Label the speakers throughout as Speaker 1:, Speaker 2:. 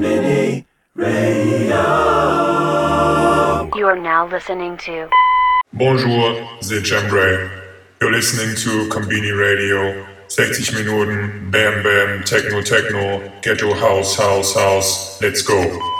Speaker 1: Konbini Radio.
Speaker 2: You are now listening to
Speaker 3: Bonjour, c'est Chambray. You're listening to Konbini Radio. 60 Minuten, Bam Bam, Techno Techno, Ghetto House House House. Let's go.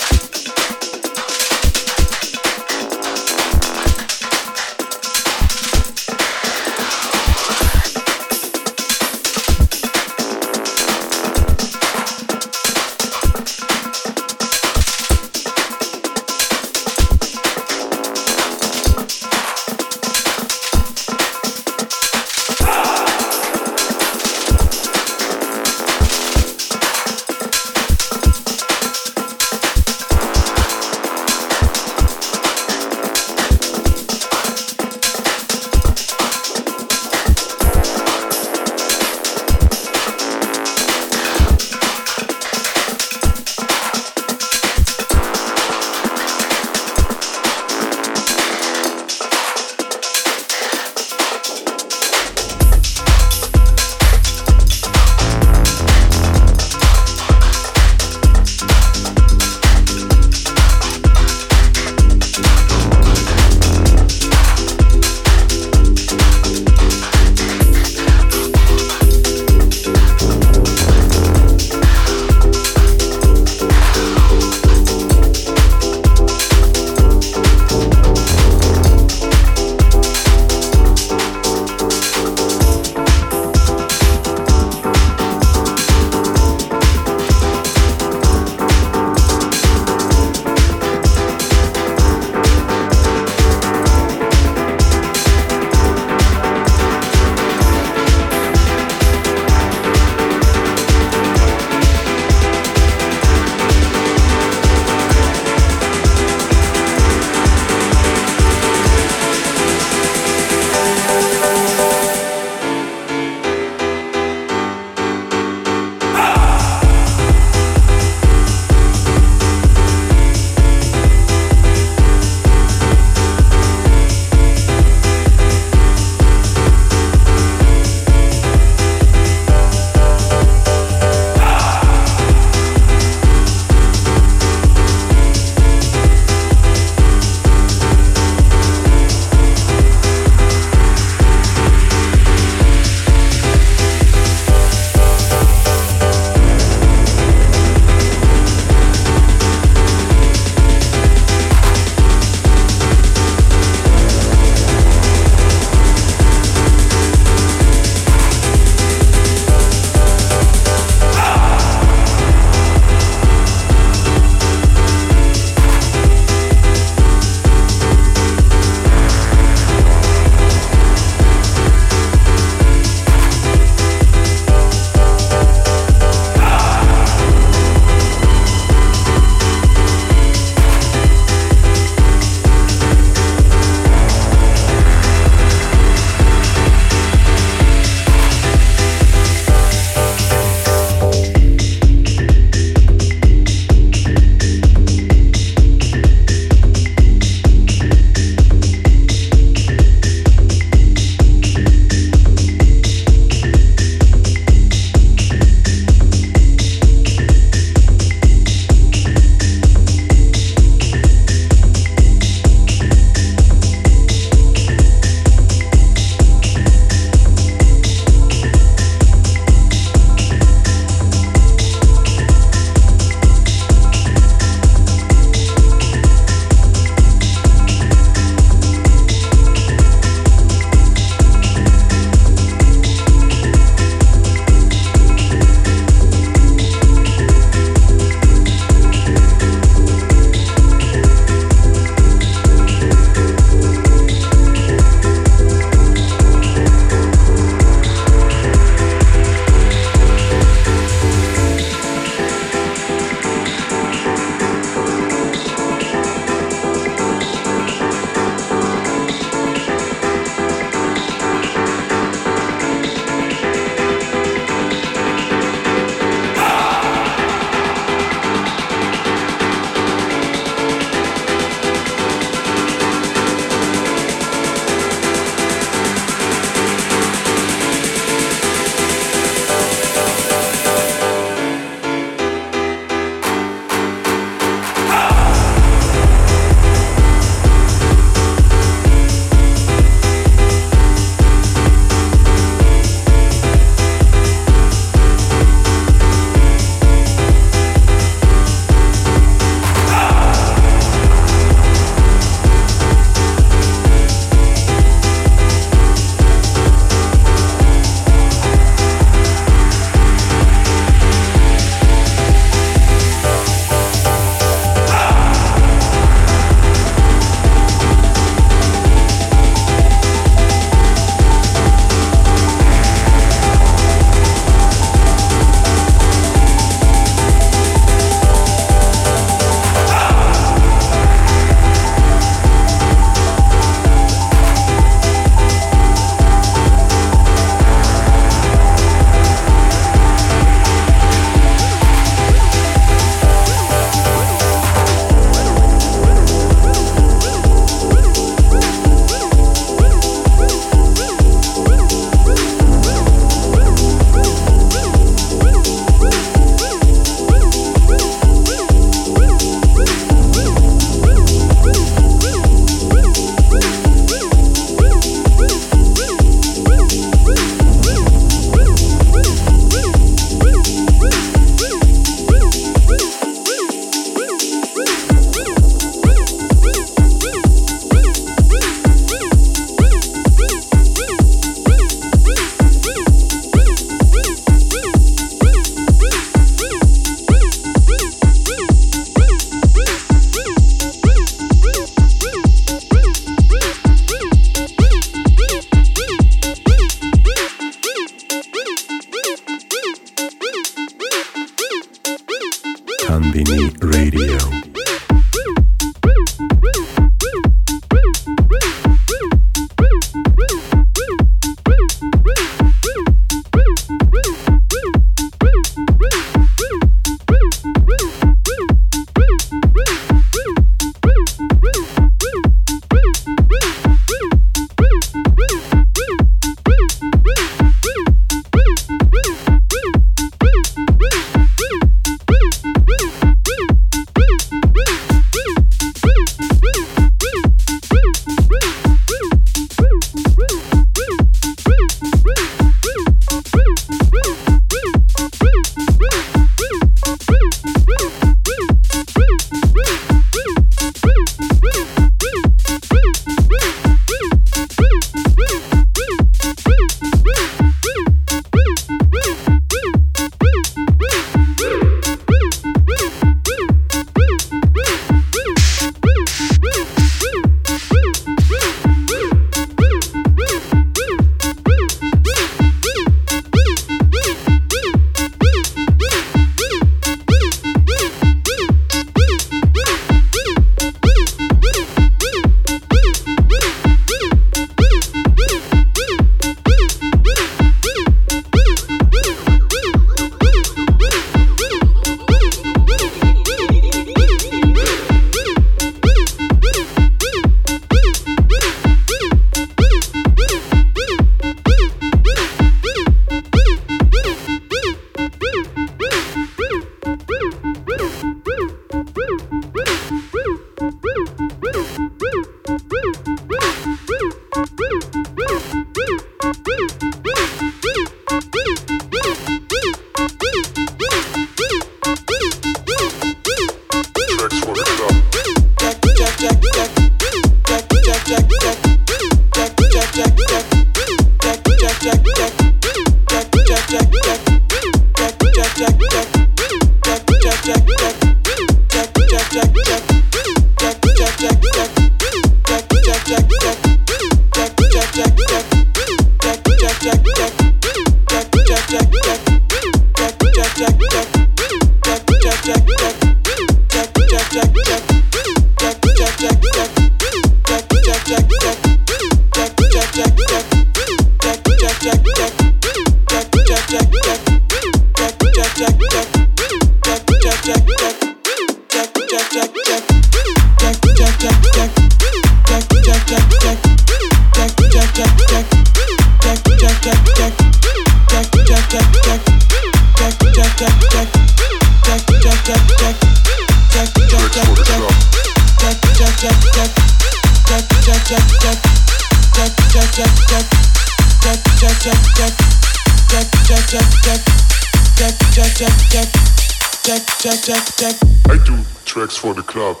Speaker 1: Tracks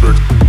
Speaker 1: for